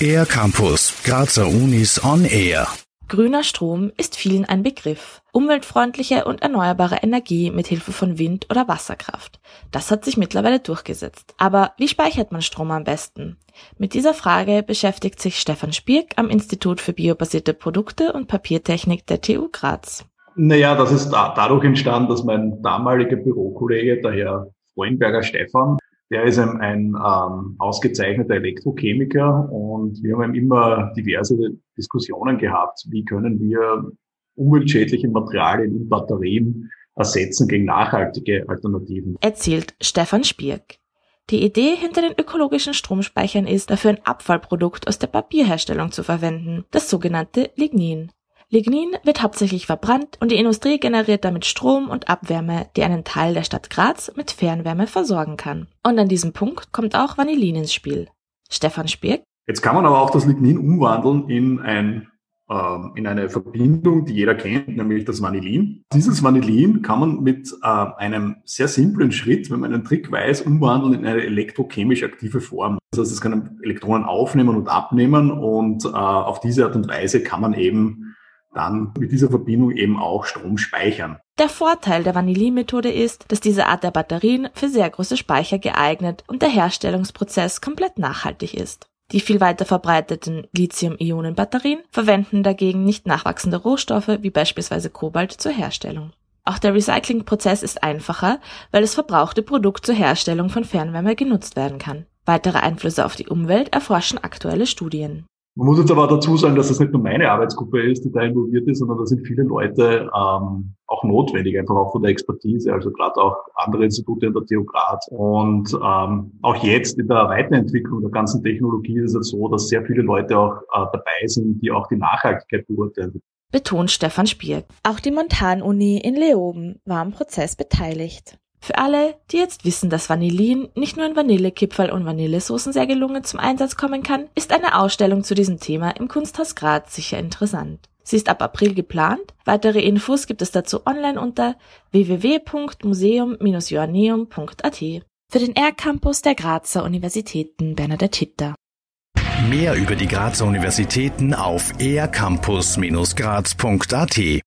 Air Campus, Grazer Unis on Air. Grüner Strom ist vielen ein Begriff. Umweltfreundliche und erneuerbare Energie mit Hilfe von Wind- oder Wasserkraft. Das hat sich mittlerweile durchgesetzt. Aber wie speichert man Strom am besten? Mit dieser Frage beschäftigt sich Stefan Spierk am Institut für biobasierte Produkte und Papiertechnik der TU Graz. Naja, das ist da, dadurch entstanden, dass mein damaliger Bürokollege, der Herr Freuenberger Stefan, der ist ein, ein ähm, ausgezeichneter Elektrochemiker und wir haben immer diverse Diskussionen gehabt, wie können wir umweltschädliche Materialien in Batterien ersetzen gegen nachhaltige Alternativen. Erzählt Stefan Spierk. Die Idee hinter den ökologischen Stromspeichern ist, dafür ein Abfallprodukt aus der Papierherstellung zu verwenden, das sogenannte Lignin. Lignin wird hauptsächlich verbrannt und die Industrie generiert damit Strom und Abwärme, die einen Teil der Stadt Graz mit Fernwärme versorgen kann. Und an diesem Punkt kommt auch Vanillin ins Spiel. Stefan Spirk. Jetzt kann man aber auch das Lignin umwandeln in ein ähm, in eine Verbindung, die jeder kennt, nämlich das Vanillin. Dieses Vanillin kann man mit äh, einem sehr simplen Schritt, wenn man einen Trick weiß, umwandeln in eine elektrochemisch aktive Form. Das heißt, es kann Elektronen aufnehmen und abnehmen und äh, auf diese Art und Weise kann man eben dann mit dieser Verbindung eben auch Strom speichern. Der Vorteil der Vanillin-Methode ist, dass diese Art der Batterien für sehr große Speicher geeignet und der Herstellungsprozess komplett nachhaltig ist. Die viel weiter verbreiteten Lithium-Ionen-Batterien verwenden dagegen nicht nachwachsende Rohstoffe wie beispielsweise Kobalt zur Herstellung. Auch der Recyclingprozess ist einfacher, weil das verbrauchte Produkt zur Herstellung von Fernwärme genutzt werden kann. Weitere Einflüsse auf die Umwelt erforschen aktuelle Studien. Man muss jetzt aber dazu sagen, dass das nicht nur meine Arbeitsgruppe ist, die da involviert ist, sondern da sind viele Leute ähm, auch notwendig, einfach auch von der Expertise, also gerade auch andere Institute in der TU Graz. Und ähm, auch jetzt in der Weiterentwicklung der ganzen Technologie ist es so, dass sehr viele Leute auch äh, dabei sind, die auch die Nachhaltigkeit beurteilen. Betont Stefan Spierk. Auch die Montanuni in Leoben war am Prozess beteiligt. Für alle, die jetzt wissen, dass Vanillin nicht nur in Vanillekipferl und Vanillesoßen sehr gelungen zum Einsatz kommen kann, ist eine Ausstellung zu diesem Thema im Kunsthaus Graz sicher interessant. Sie ist ab April geplant. Weitere Infos gibt es dazu online unter www.museum-joanneum.at. Für den R-Campus der Grazer Universitäten Bernadette Hitter. Mehr über die Grazer Universitäten auf ercampus-graz.at